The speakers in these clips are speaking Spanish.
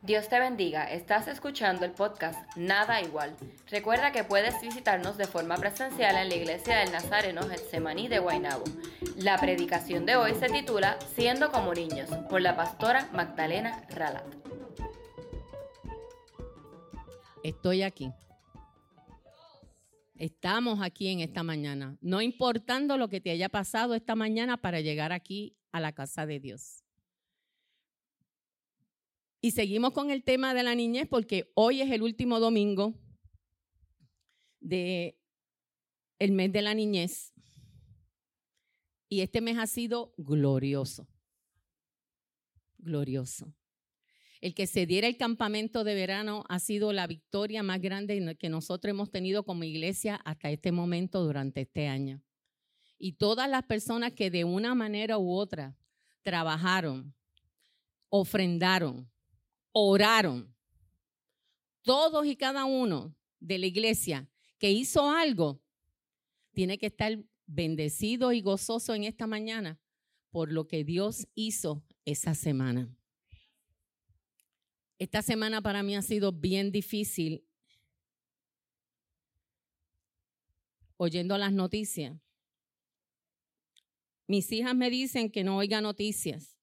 Dios te bendiga, estás escuchando el podcast Nada Igual. Recuerda que puedes visitarnos de forma presencial en la iglesia del Nazareno Getsemaní de Guaynabo. La predicación de hoy se titula Siendo como niños, por la pastora Magdalena Ralat. Estoy aquí. Estamos aquí en esta mañana, no importando lo que te haya pasado esta mañana para llegar aquí a la casa de Dios. Y seguimos con el tema de la niñez porque hoy es el último domingo de el mes de la niñez. Y este mes ha sido glorioso. Glorioso. El que se diera el campamento de verano ha sido la victoria más grande que nosotros hemos tenido como iglesia hasta este momento durante este año. Y todas las personas que de una manera u otra trabajaron, ofrendaron, oraron. Todos y cada uno de la iglesia que hizo algo tiene que estar bendecido y gozoso en esta mañana por lo que Dios hizo esa semana. Esta semana para mí ha sido bien difícil oyendo las noticias. Mis hijas me dicen que no oiga noticias.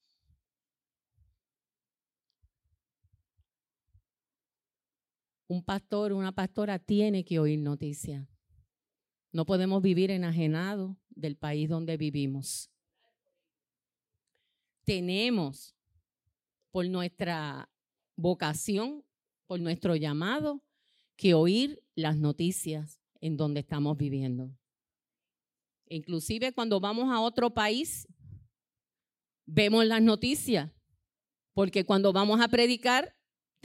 Un pastor, una pastora tiene que oír noticias. No podemos vivir enajenados del país donde vivimos. Tenemos, por nuestra vocación, por nuestro llamado, que oír las noticias en donde estamos viviendo. Inclusive cuando vamos a otro país, vemos las noticias, porque cuando vamos a predicar,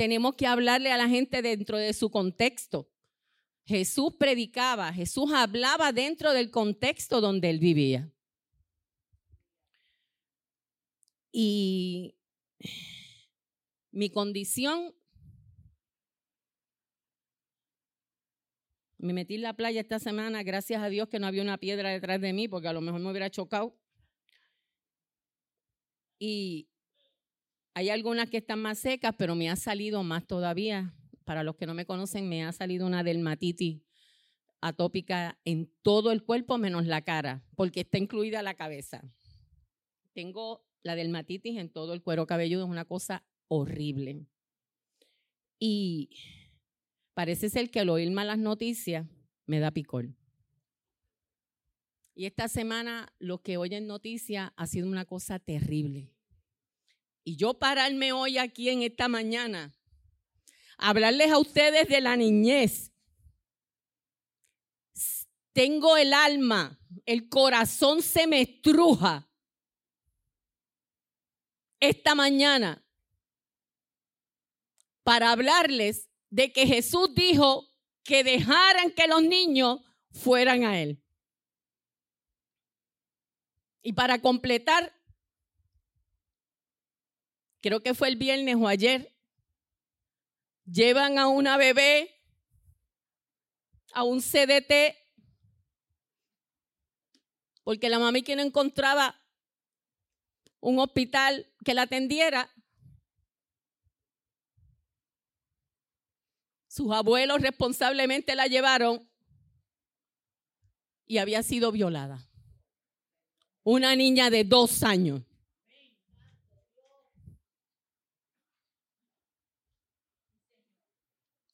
tenemos que hablarle a la gente dentro de su contexto. Jesús predicaba, Jesús hablaba dentro del contexto donde él vivía. Y mi condición, me metí en la playa esta semana, gracias a Dios que no había una piedra detrás de mí, porque a lo mejor me hubiera chocado. Y hay algunas que están más secas, pero me ha salido más todavía. Para los que no me conocen, me ha salido una dermatitis atópica en todo el cuerpo menos la cara, porque está incluida la cabeza. Tengo la dermatitis en todo el cuero cabelludo, es una cosa horrible. Y parece ser que al oír malas noticias me da picor. Y esta semana lo que oyen noticias ha sido una cosa terrible. Y yo pararme hoy aquí en esta mañana, hablarles a ustedes de la niñez. Tengo el alma, el corazón se me estruja. Esta mañana para hablarles de que Jesús dijo que dejaran que los niños fueran a Él. Y para completar creo que fue el viernes o ayer, llevan a una bebé a un CDT porque la mami que no encontraba un hospital que la atendiera. Sus abuelos responsablemente la llevaron y había sido violada. Una niña de dos años.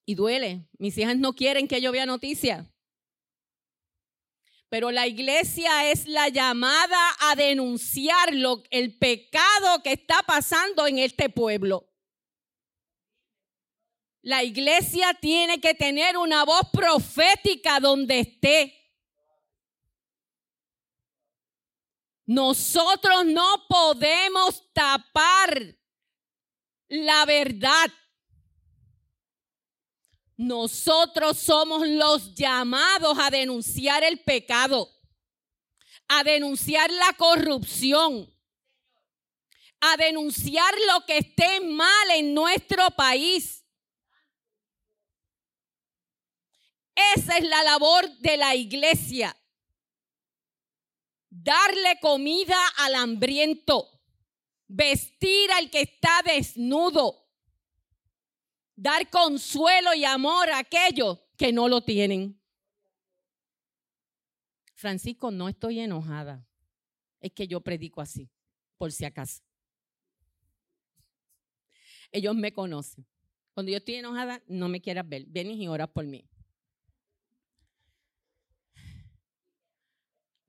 Y duele. Mis hijas no quieren que yo vea noticias. Pero la iglesia es la llamada a denunciar lo, el pecado que está pasando en este pueblo. La iglesia tiene que tener una voz profética donde esté. Nosotros no podemos tapar la verdad. Nosotros somos los llamados a denunciar el pecado, a denunciar la corrupción, a denunciar lo que esté mal en nuestro país. Esa es la labor de la iglesia. Darle comida al hambriento, vestir al que está desnudo dar consuelo y amor a aquellos que no lo tienen. Francisco, no estoy enojada. Es que yo predico así, por si acaso. Ellos me conocen. Cuando yo estoy enojada, no me quieras ver. Vienes y oras por mí.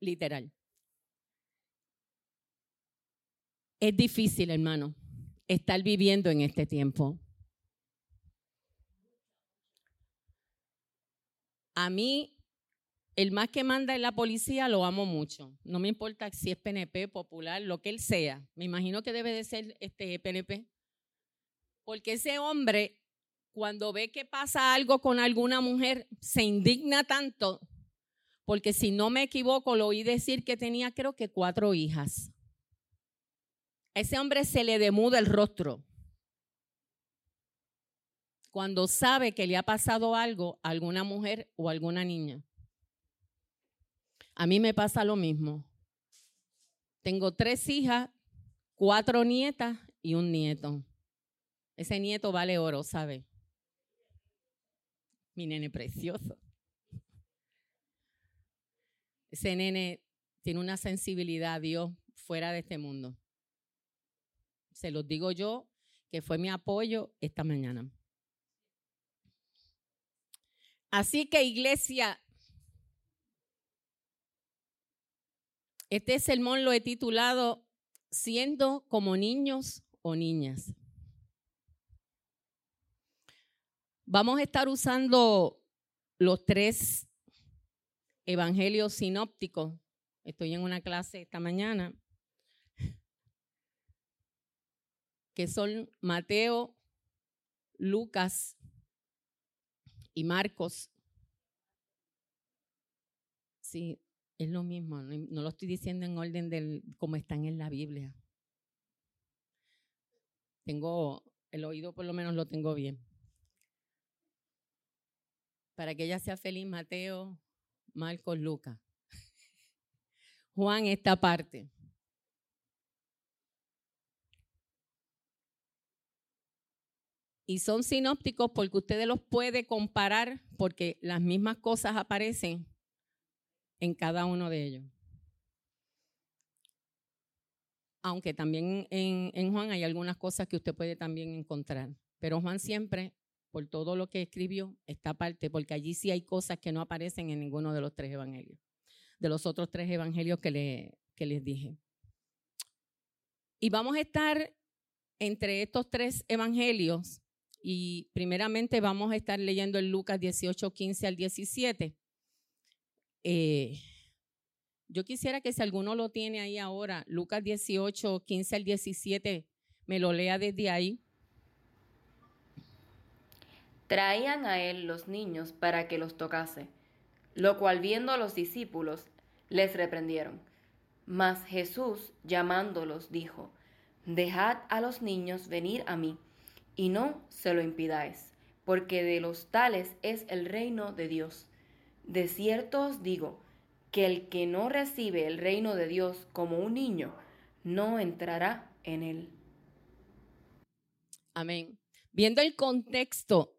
Literal. Es difícil, hermano, estar viviendo en este tiempo. A mí, el más que manda en la policía lo amo mucho. No me importa si es PNP, popular, lo que él sea. Me imagino que debe de ser este PNP. Porque ese hombre, cuando ve que pasa algo con alguna mujer, se indigna tanto. Porque si no me equivoco, lo oí decir que tenía creo que cuatro hijas. A ese hombre se le demuda el rostro cuando sabe que le ha pasado algo a alguna mujer o alguna niña. A mí me pasa lo mismo. Tengo tres hijas, cuatro nietas y un nieto. Ese nieto vale oro, ¿sabe? Mi nene precioso. Ese nene tiene una sensibilidad a Dios fuera de este mundo. Se los digo yo, que fue mi apoyo esta mañana. Así que iglesia, este sermón lo he titulado Siendo como niños o niñas. Vamos a estar usando los tres evangelios sinópticos. Estoy en una clase esta mañana que son Mateo, Lucas y Marcos. Sí, es lo mismo, no, lo estoy diciendo en orden del como están en la Biblia. Tengo el oído por lo menos lo tengo bien. Para que ella sea feliz, Mateo, Marcos, Lucas. Juan, esta parte. Y son sinópticos porque ustedes los puede comparar porque las mismas cosas aparecen en cada uno de ellos. Aunque también en, Juan hay algunas cosas que usted puede también encontrar. Pero Juan siempre, por todo lo que escribió, está aparte, porque allí sí hay cosas que no aparecen en ninguno de los tres evangelios, de los otros tres evangelios que, le, que les dije. Y vamos a estar entre estos tres evangelios y primeramente vamos a estar leyendo el Lucas 18, 15 al 17. Eh, yo quisiera que si alguno lo tiene ahí ahora, Lucas 18, 15 al 17, me lo lea desde ahí. Traían a él los niños para que los tocase, lo cual viendo los discípulos, les reprendieron. Mas Jesús, llamándolos, dijo, Dejad a los niños venir a mí y no se lo impidáis, porque de los tales es el reino de Dios. De cierto os digo, que el que no recibe el reino de Dios como un niño, no entrará en él. Amén. Viendo el contexto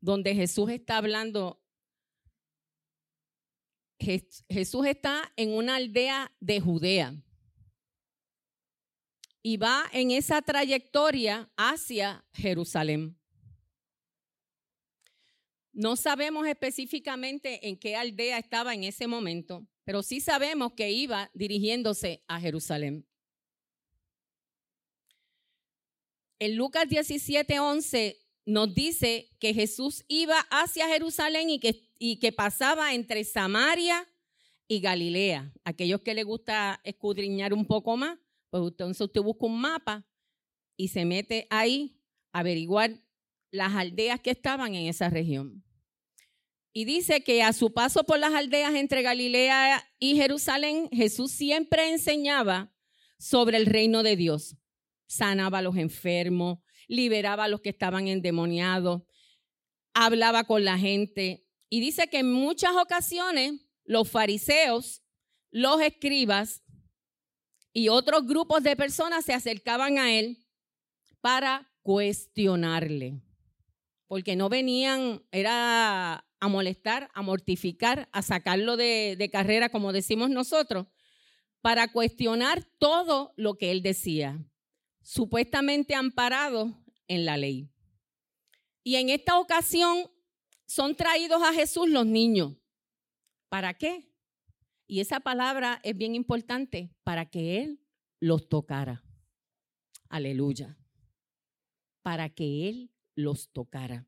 donde Jesús está hablando, Jesús está en una aldea de Judea y va en esa trayectoria hacia Jerusalén. No sabemos específicamente en qué aldea estaba en ese momento, pero sí sabemos que iba dirigiéndose a Jerusalén. En Lucas 17, 11 nos dice que Jesús iba hacia Jerusalén y que, y que pasaba entre Samaria y Galilea. Aquellos que les gusta escudriñar un poco más, pues entonces usted busca un mapa y se mete ahí a averiguar las aldeas que estaban en esa región. Y dice que a su paso por las aldeas entre Galilea y Jerusalén, Jesús siempre enseñaba sobre el reino de Dios. Sanaba a los enfermos, liberaba a los que estaban endemoniados, hablaba con la gente. Y dice que en muchas ocasiones los fariseos, los escribas y otros grupos de personas se acercaban a él para cuestionarle. porque no venían, era a molestar, a mortificar, a sacarlo de, de carrera, como decimos nosotros, para cuestionar todo lo que él decía, supuestamente amparado en la ley. Y en esta ocasión son traídos a Jesús los niños. ¿Para qué? Y esa palabra es bien importante, para que Él los tocara. Aleluya. Para que Él los tocara.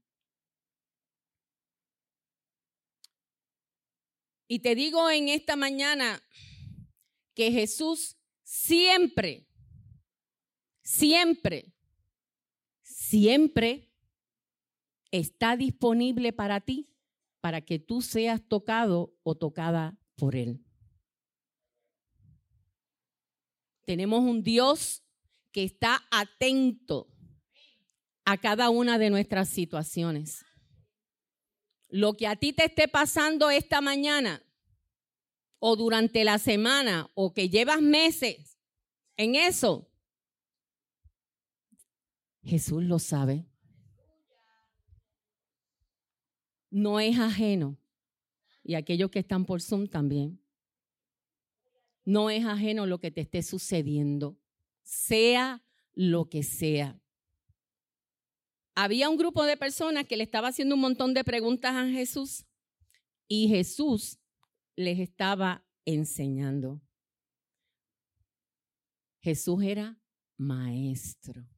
Y te digo en esta mañana que Jesús siempre, siempre, siempre está disponible para ti, para que tú seas tocado o tocada por Él. Tenemos un Dios que está atento a cada una de nuestras situaciones. Lo que a ti te esté pasando esta mañana o durante la semana o que llevas meses en eso, Jesús lo sabe. No es ajeno. Y aquellos que están por Zoom también. No es ajeno lo que te esté sucediendo, sea lo que sea. Había un grupo de personas que le estaba haciendo un montón de preguntas a Jesús y Jesús les estaba enseñando. Jesús era maestro.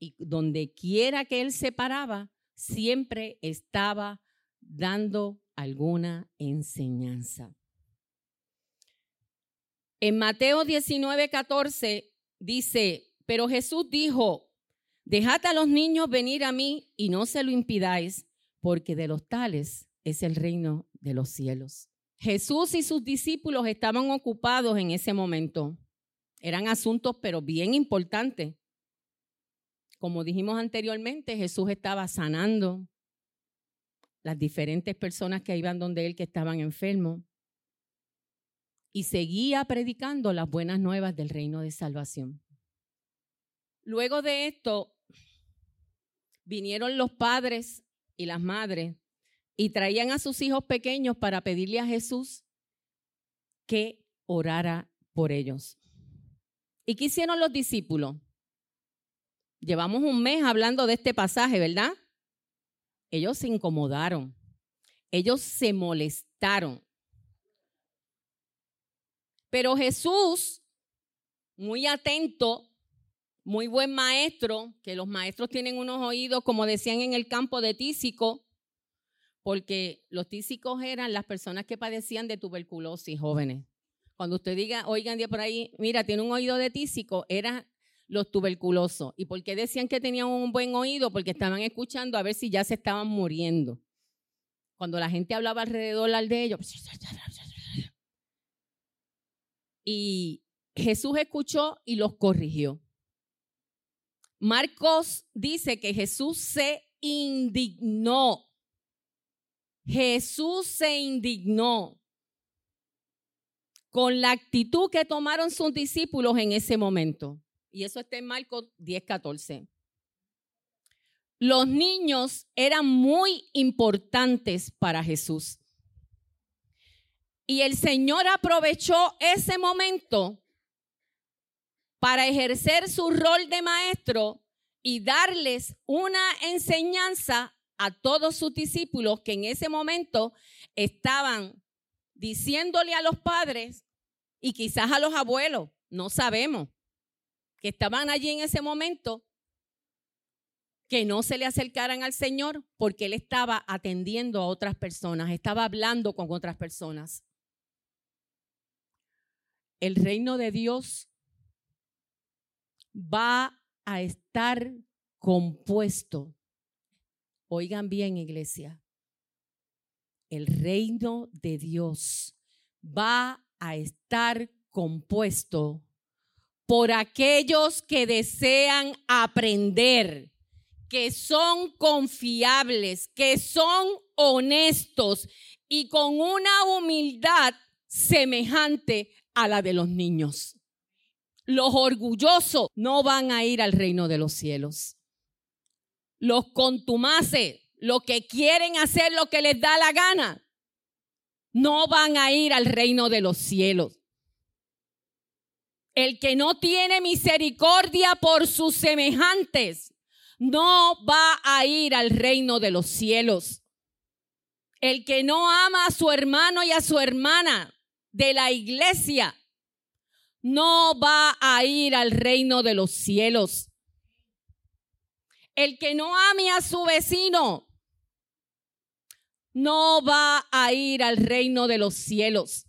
Y donde quiera que él se paraba, siempre estaba dando alguna enseñanza. En Mateo 19, 14 dice, pero Jesús dijo, dejad a los niños venir a mí y no se lo impidáis, porque de los tales es el reino de los cielos. Jesús y sus discípulos estaban ocupados en ese momento. Eran asuntos, pero bien importantes. Como dijimos anteriormente, Jesús estaba sanando las diferentes personas que iban donde él que estaban enfermos y seguía predicando las buenas nuevas del reino de salvación. Luego de esto, vinieron los padres y las madres y traían a sus hijos pequeños para pedirle a Jesús que orara por ellos. ¿Y qué hicieron los discípulos? Llevamos un mes hablando de este pasaje, ¿verdad? Ellos se incomodaron, ellos se molestaron, pero Jesús, muy atento, muy buen maestro, que los maestros tienen unos oídos, como decían en el campo de tísico, porque los tísicos eran las personas que padecían de tuberculosis jóvenes. Cuando usted diga, oigan día por ahí, mira, tiene un oído de tísico, eran los tuberculosos. ¿Y por qué decían que tenían un buen oído? Porque estaban escuchando a ver si ya se estaban muriendo. Cuando la gente hablaba alrededor de ellos, y Jesús escuchó y los corrigió. Marcos dice que Jesús se indignó. Jesús se indignó con la actitud que tomaron sus discípulos en ese momento. Y eso está en Marcos 10, 14. Los niños eran muy importantes para Jesús. Y el Señor aprovechó ese momento para ejercer su rol de maestro y darles una enseñanza a todos sus discípulos que en ese momento estaban diciéndole a los padres y quizás a los abuelos, no sabemos, que estaban allí en ese momento, que no se le acercaran al Señor porque Él estaba atendiendo a otras personas, estaba hablando con otras personas el reino de Dios va a estar compuesto. Oigan bien, iglesia. El reino de Dios va a estar compuesto por aquellos que desean aprender, que son confiables, que son honestos y con una humildad semejante a la de los niños. Los orgullosos no van a ir al reino de los cielos. los contumaces, los que quieren hacer lo que les da la gana, no van a ir al reino de los cielos. El que no tiene misericordia por sus semejantes no va a ir al reino de los cielos. El que no ama a su hermano y a su hermana de la iglesia no va a ir al reino de los cielos. El que no ame a su vecino no va a ir al reino de los cielos.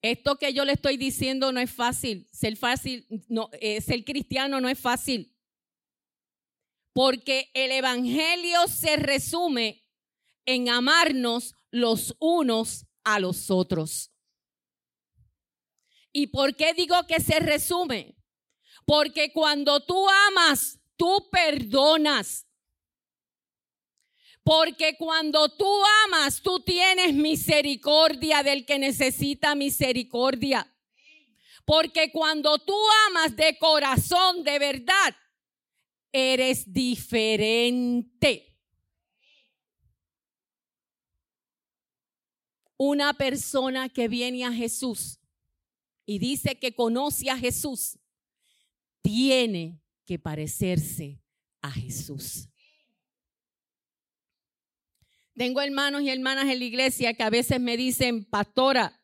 Esto que yo le estoy diciendo no es fácil. Ser fácil, no, eh, ser cristiano no es fácil. Porque el evangelio se resume en amarnos los unos a los otros. ¿Y por qué digo que se resume? Porque cuando tú amas tú perdonas. Porque cuando tú amas, tú tienes misericordia del que necesita misericordia. Porque cuando tú amas de corazón, de verdad, eres diferente. Una persona que viene a Jesús y dice que conoce a Jesús, tiene que parecerse a Jesús. Tengo hermanos y hermanas en la iglesia que a veces me dicen, pastora,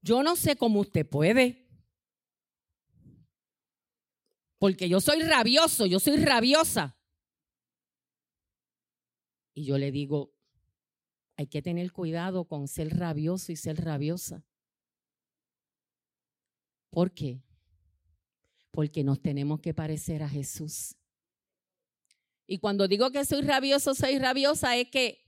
yo no sé cómo usted puede. Porque yo soy rabioso, yo soy rabiosa. Y yo le digo, hay que tener cuidado con ser rabioso y ser rabiosa. ¿Por qué? porque nos tenemos que parecer a Jesús. Y cuando digo que soy rabioso, soy rabiosa, es que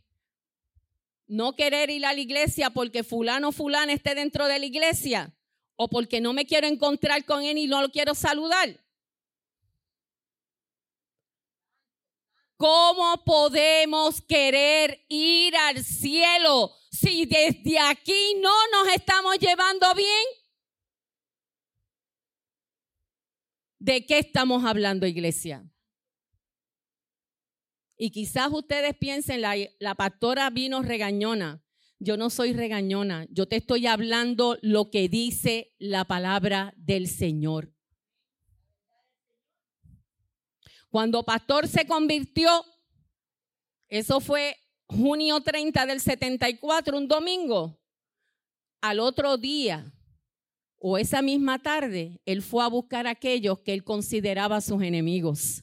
no querer ir a la iglesia porque fulano o fulana esté dentro de la iglesia o porque no me quiero encontrar con él y no lo quiero saludar. ¿Cómo podemos querer ir al cielo si desde aquí no nos estamos llevando bien? ¿De qué estamos hablando, iglesia? Y quizás ustedes piensen, la, la pastora vino regañona. Yo no soy regañona, yo te estoy hablando lo que dice la palabra del Señor. Cuando pastor se convirtió, eso fue junio 30 del 74, un domingo. Al otro día, o esa misma tarde, él fue a buscar a aquellos que él consideraba sus enemigos.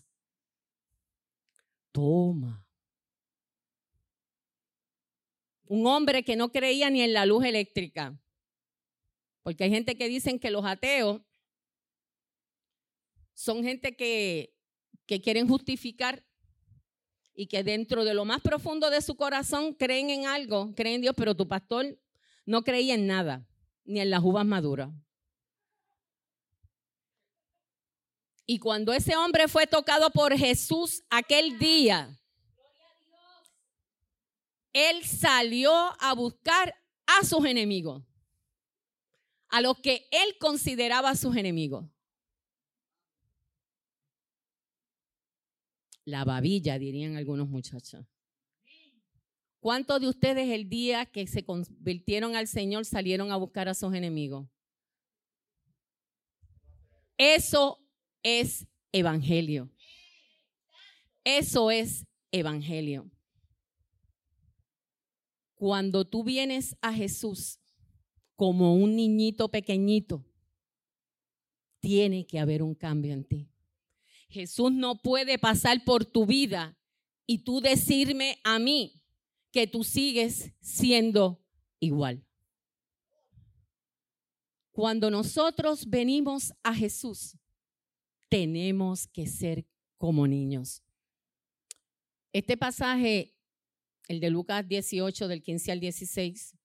Toma. Un hombre que no creía ni en la luz eléctrica. Porque hay gente que dicen que los ateos son gente que, que quieren justificar y que dentro de lo más profundo de su corazón creen en algo, creen en Dios, pero tu pastor no creía en nada, ni en las uvas maduras. Y cuando ese hombre fue tocado por Jesús aquel día, él salió a buscar a sus enemigos, a los que él consideraba sus enemigos. La babilla, dirían algunos muchachos. ¿Cuántos de ustedes el día que se convirtieron al Señor salieron a buscar a sus enemigos? Eso es evangelio. Eso es evangelio. Cuando tú vienes a Jesús como un niñito pequeñito, tiene que haber un cambio en ti. Jesús no puede pasar por tu vida y tú decirme a mí que tú sigues siendo igual. Cuando nosotros venimos a Jesús, tenemos que ser como niños. Este pasaje, el de Lucas 18, del 15 al 16,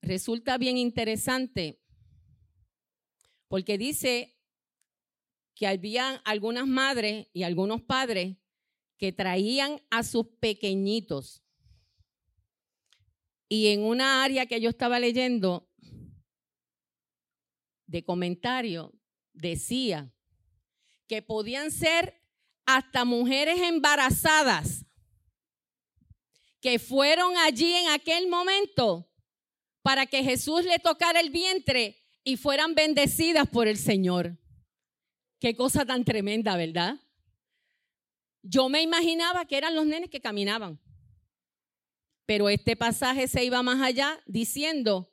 resulta bien interesante porque dice que había algunas madres y algunos padres que traían a sus pequeñitos. Y en una área que yo estaba leyendo de comentario, decía que podían ser hasta mujeres embarazadas que fueron allí en aquel momento para que Jesús le tocara el vientre y fueran bendecidas por el Señor. Qué cosa tan tremenda, ¿verdad? Yo me imaginaba que eran los nenes que caminaban. Pero este pasaje se iba más allá diciendo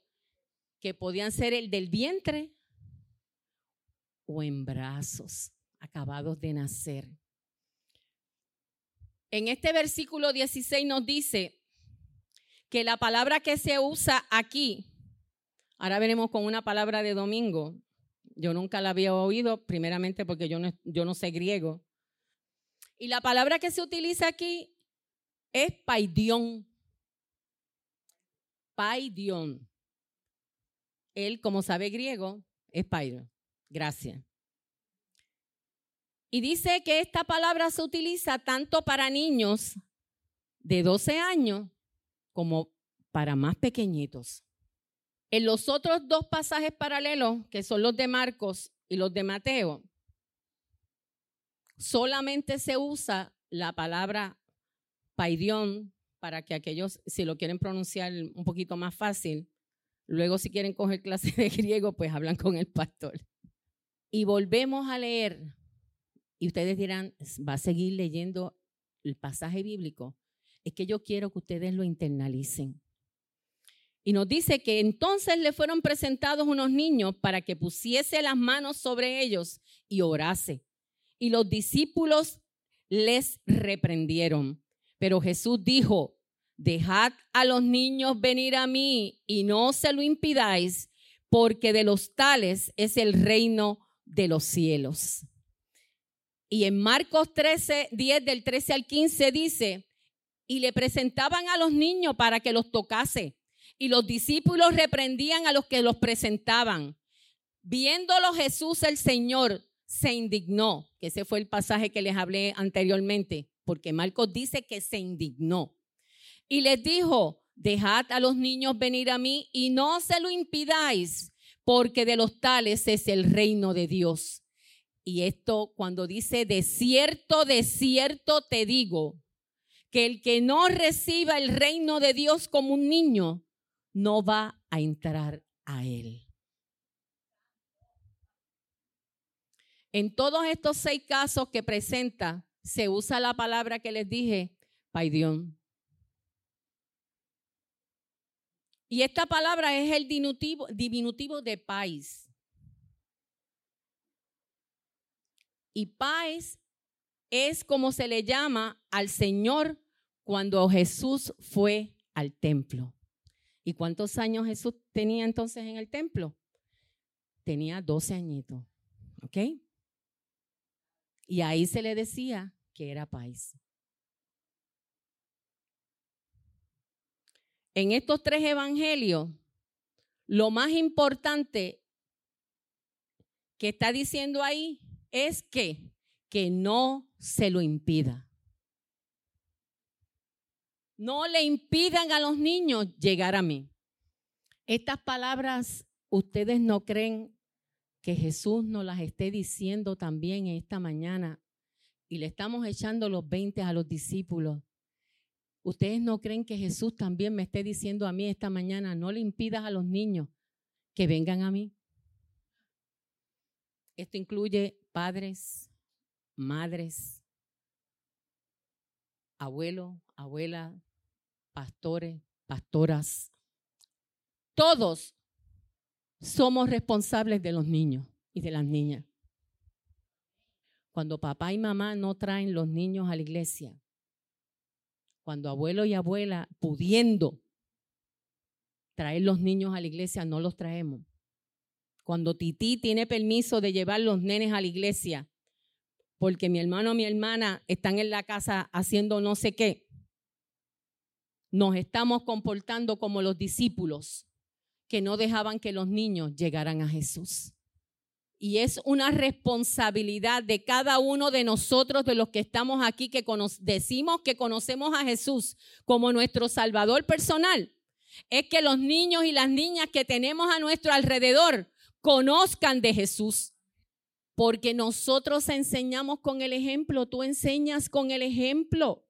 que podían ser el del vientre o en brazos acabados de nacer. En este versículo 16 nos dice que la palabra que se usa aquí, ahora veremos con una palabra de domingo, yo nunca la había oído, primeramente porque yo no, yo no sé griego, y la palabra que se utiliza aquí es paidión. Paidión. Él, como sabe griego, es paidión. Gracias. Y dice que esta palabra se utiliza tanto para niños de 12 años como para más pequeñitos. En los otros dos pasajes paralelos, que son los de Marcos y los de Mateo, solamente se usa la palabra paidión para que aquellos, si lo quieren pronunciar un poquito más fácil, luego si quieren coger clase de griego, pues hablan con el pastor. Y volvemos a leer y ustedes dirán, ¿va a seguir leyendo el pasaje bíblico? Es que yo quiero que ustedes lo internalicen. Y nos dice que entonces le fueron presentados unos niños para que pusiese las manos sobre ellos y orase. Y los discípulos les reprendieron. Pero Jesús dijo, dejad a los niños venir a mí y no se lo impidáis, porque de los tales es el reino de los cielos. Y en Marcos 13, 10 del 13 al 15 dice, y le presentaban a los niños para que los tocase. Y los discípulos reprendían a los que los presentaban. Viéndolo Jesús el Señor se indignó, que ese fue el pasaje que les hablé anteriormente, porque Marcos dice que se indignó. Y les dijo, dejad a los niños venir a mí y no se lo impidáis, porque de los tales es el reino de Dios. Y esto cuando dice, de cierto, de cierto te digo, que el que no reciba el reino de Dios como un niño, no va a entrar a él. En todos estos seis casos que presenta, se usa la palabra que les dije, paidión. Y esta palabra es el diminutivo, diminutivo de pais. Y paz es como se le llama al Señor cuando Jesús fue al templo. ¿Y cuántos años Jesús tenía entonces en el templo? Tenía 12 añitos. ¿Ok? Y ahí se le decía que era paz. En estos tres evangelios, lo más importante que está diciendo ahí es que, que no se lo impida. No le impidan a los niños llegar a mí. Estas palabras, ¿ustedes no creen que Jesús nos las esté diciendo también esta mañana? Y le estamos echando los 20 a los discípulos. ¿Ustedes no creen que Jesús también me esté diciendo a mí esta mañana, no le impidas a los niños que vengan a mí? Esto incluye padres, madres, abuelos, abuelas, pastores, pastoras. Todos somos responsables de los niños y de las niñas. Cuando papá y mamá no traen los niños a la iglesia, cuando abuelo y abuela pudiendo traer los niños a la iglesia, no los traemos. Cuando Titi tiene permiso de llevar los nenes a la iglesia, porque mi hermano o mi hermana están en la casa haciendo no sé qué, nos estamos comportando como los discípulos que no dejaban que los niños llegaran a Jesús. Y es una responsabilidad de cada uno de nosotros, de los que estamos aquí, que decimos que conocemos a Jesús como nuestro Salvador personal, es que los niños y las niñas que tenemos a nuestro alrededor conozcan de Jesús. Porque nosotros enseñamos con el ejemplo, tú enseñas con el ejemplo.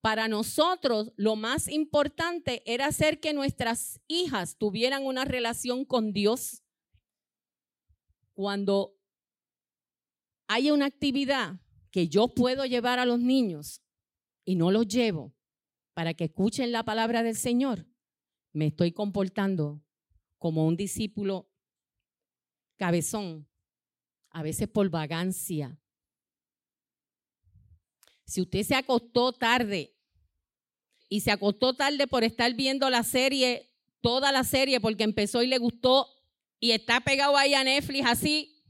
Para nosotros lo más importante era hacer que nuestras hijas tuvieran una relación con Dios. Cuando hay una actividad que yo puedo llevar a los niños y no los llevo para que escuchen la palabra del Señor, me estoy comportando como un discípulo cabezón, a veces por vagancia. Si usted se acostó tarde y se acostó tarde por estar viendo la serie, toda la serie, porque empezó y le gustó y está pegado ahí a Netflix así,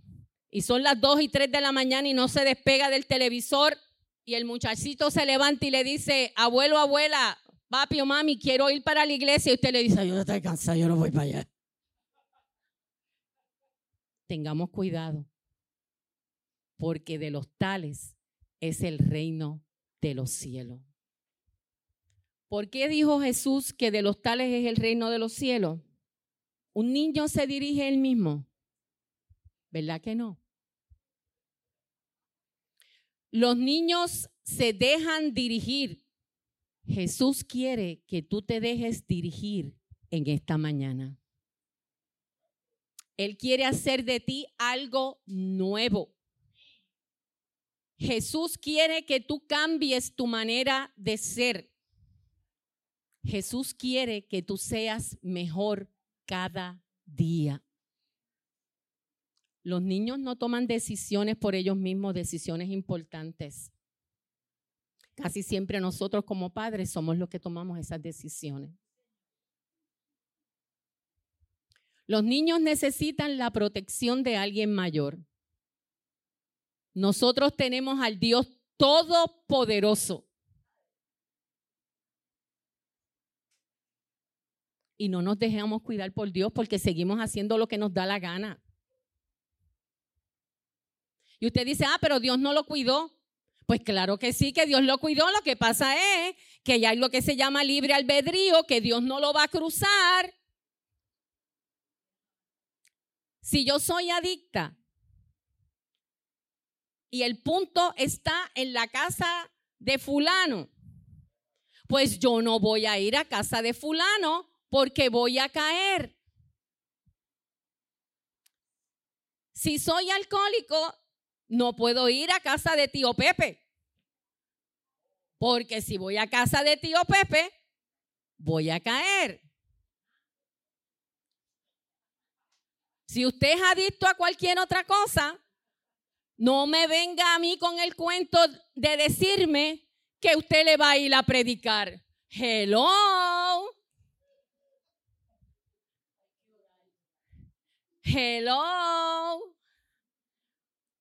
y son las 2 y 3 de la mañana y no se despega del televisor, y el muchachito se levanta y le dice, abuelo, abuela, papi o mami, quiero ir para la iglesia, y usted le dice, yo estoy cansado, yo no voy para allá. Tengamos cuidado porque de los tales es el reino de los cielos. ¿Por qué dijo Jesús que de los tales es el reino de los cielos? ¿Un niño se dirige él mismo? ¿Verdad que no? Los niños se dejan dirigir. Jesús quiere que tú te dejes dirigir en esta mañana. Él quiere hacer de ti algo nuevo. Jesús quiere que tú cambies tu manera de ser. Jesús quiere que tú seas mejor cada día. Los niños no toman decisiones por ellos mismos, decisiones importantes. Casi siempre nosotros como padres somos los que tomamos esas decisiones. Los niños necesitan la protección de alguien mayor. Nosotros tenemos al Dios todopoderoso. Y no nos dejamos cuidar por Dios porque seguimos haciendo lo que nos da la gana. Y usted dice, ah, pero Dios no lo cuidó. Pues claro que sí, que Dios lo cuidó. Lo que pasa es que ya hay lo que se llama libre albedrío, que Dios no lo va a cruzar. Si yo soy adicta y el punto está en la casa de fulano. Pues yo no voy a ir a casa de fulano porque voy a caer. Si soy alcohólico, no puedo ir a casa de tío Pepe. Porque si voy a casa de tío Pepe, voy a caer. Si usted es adicto a cualquier otra cosa, no me venga a mí con el cuento de decirme que usted le va a ir a predicar. Hello. Hello.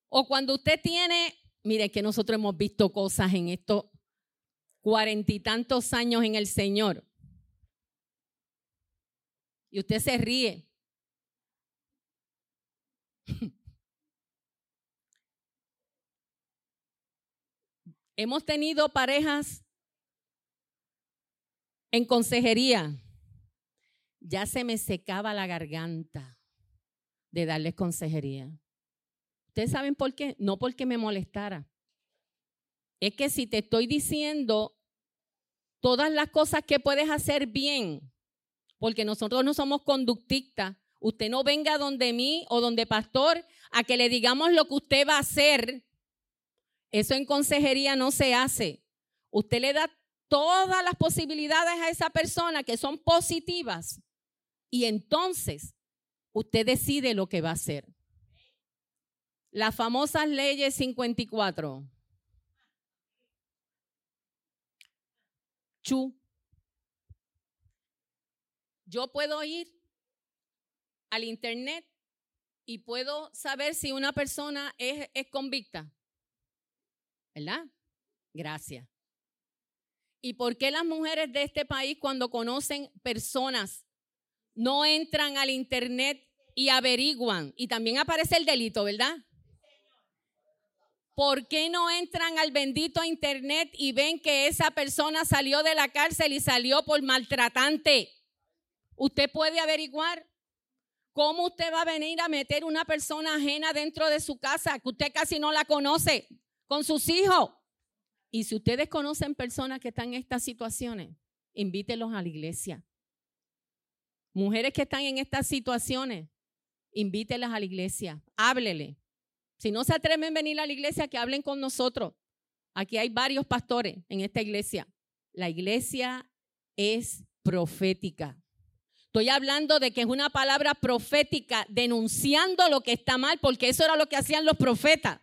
O cuando usted tiene, mire que nosotros hemos visto cosas en estos cuarenta y tantos años en el Señor. Y usted se ríe. Hemos tenido parejas en consejería. Ya se me secaba la garganta de darles consejería. ¿Ustedes saben por qué? No porque me molestara. Es que si te estoy diciendo todas las cosas que puedes hacer bien, porque nosotros no somos conductistas, usted no venga donde mí o donde pastor a que le digamos lo que usted va a hacer eso en consejería no se hace. Usted le da todas las posibilidades a esa persona que son positivas y entonces usted decide lo que va a hacer. Las famosas leyes 54. Chu. Yo puedo ir al internet y puedo saber si una persona es, es convicta. ¿verdad? Gracias. ¿Y por qué las mujeres de este país cuando conocen personas no entran al internet y averiguan? Y también aparece el delito, ¿verdad? ¿Por qué no entran al bendito internet y ven que esa persona salió de la cárcel y salió por maltratante? Usted puede averiguar. ¿Cómo usted va a venir a meter una persona ajena dentro de su casa que usted casi no la conoce con sus hijos? Y si ustedes conocen personas que están en estas situaciones, invítelos a la iglesia. Mujeres que están en estas situaciones, invítelas a la iglesia, háblele. Si no se atreven a venir a la iglesia, que hablen con nosotros. Aquí hay varios pastores en esta iglesia. La iglesia es profética. Estoy hablando de que es una palabra profética denunciando lo que está mal, porque eso era lo que hacían los profetas.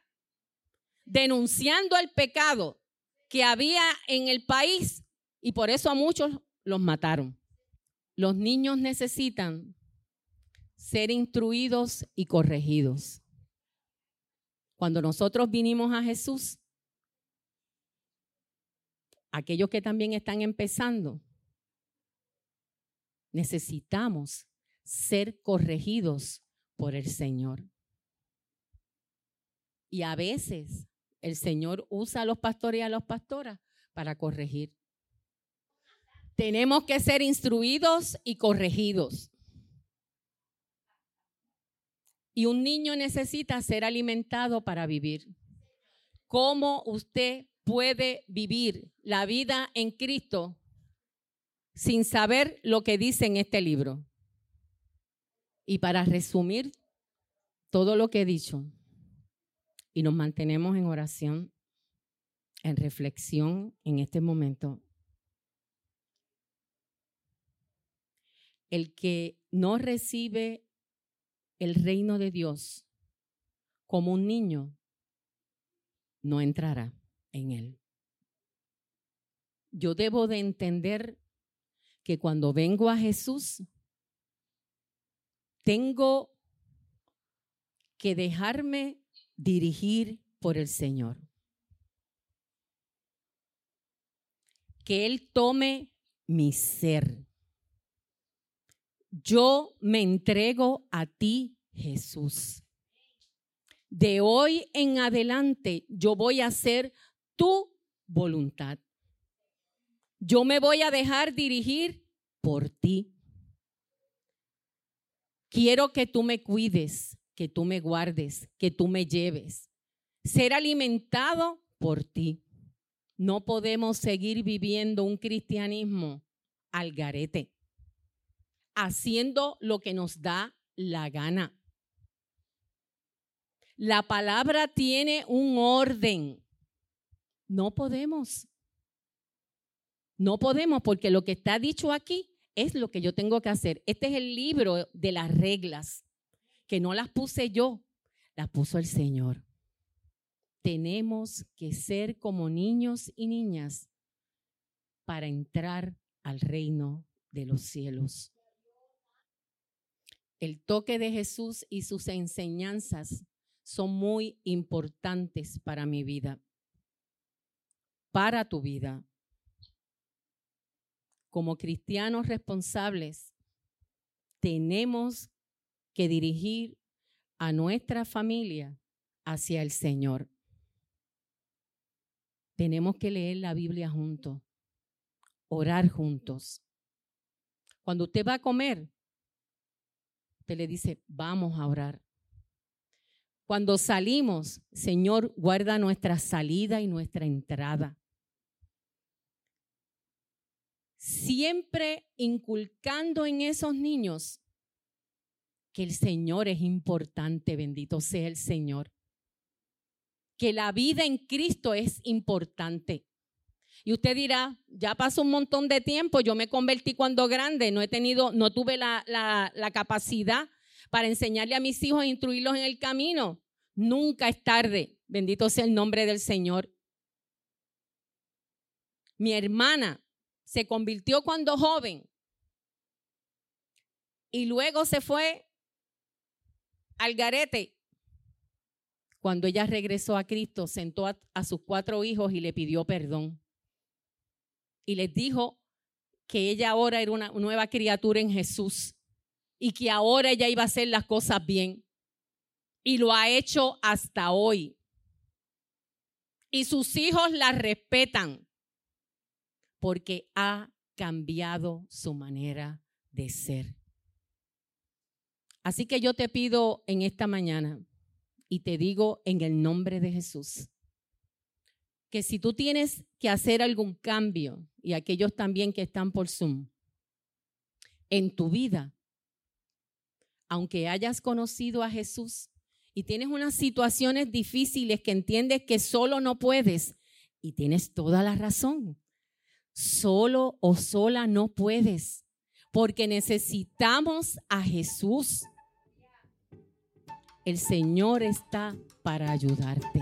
Denunciando el pecado que había en el país y por eso a muchos los mataron. Los niños necesitan ser instruidos y corregidos. Cuando nosotros vinimos a Jesús, aquellos que también están empezando, necesitamos ser corregidos por el Señor. Y a veces el Señor usa a los pastores y a las pastoras para corregir. Tenemos que ser instruidos y corregidos. Y un niño necesita ser alimentado para vivir. ¿Cómo usted puede vivir la vida en Cristo sin saber lo que dice en este libro? Y para resumir todo lo que he dicho, y nos mantenemos en oración, en reflexión en este momento, el que no recibe el reino de Dios como un niño, no entrará en él. Yo debo de entender que cuando vengo a Jesús, tengo que dejarme dirigir por el Señor. Que Él tome mi ser yo me entrego a ti, Jesús. De hoy en adelante yo voy a hacer tu voluntad. Yo me voy a dejar dirigir por ti. Quiero que tú me cuides, que tú me guardes, que tú me lleves. Ser alimentado por ti. No podemos seguir viviendo un cristianismo al garete haciendo lo que nos da la gana. La palabra tiene un orden. No podemos. No podemos porque lo que está dicho aquí es lo que yo tengo que hacer. Este es el libro de las reglas, que no las puse yo, las puso el Señor. Tenemos que ser como niños y niñas para entrar al reino de los cielos el toque de Jesús y sus enseñanzas son muy importantes para mi vida, para tu vida. Como cristianos responsables, tenemos que dirigir a nuestra familia hacia el Señor. Tenemos que leer la Biblia juntos, orar juntos. Cuando usted va a comer, le dice, vamos a orar. Cuando salimos, Señor, guarda nuestra salida y nuestra entrada. Siempre inculcando en esos niños que el Señor es importante, bendito sea el Señor. Que la vida en Cristo es importante. Y usted dirá, ya pasó un montón de tiempo, yo me convertí cuando grande, no he tenido, no tuve la, capacidad para enseñarle a mis hijos e instruirlos en el camino. Nunca es tarde. Bendito sea el nombre del Señor. Mi hermana se convirtió cuando joven y luego se fue al garete. Cuando ella regresó a Cristo, sentó a sus cuatro hijos y le pidió perdón y les dijo que ella ahora era una nueva criatura en Jesús y que ahora ella iba a hacer las cosas bien. Y lo ha hecho hasta hoy. Y sus hijos la respetan porque ha cambiado su manera de ser. Así que yo te pido en esta mañana y te digo en el nombre de Jesús, que si tú tienes que hacer algún cambio, y aquellos también que están por Zoom, en tu vida, aunque hayas conocido a Jesús y tienes unas situaciones difíciles que entiendes que solo no puedes, y tienes toda la razón, solo o sola no puedes, porque necesitamos a Jesús. El Señor está para ayudarte.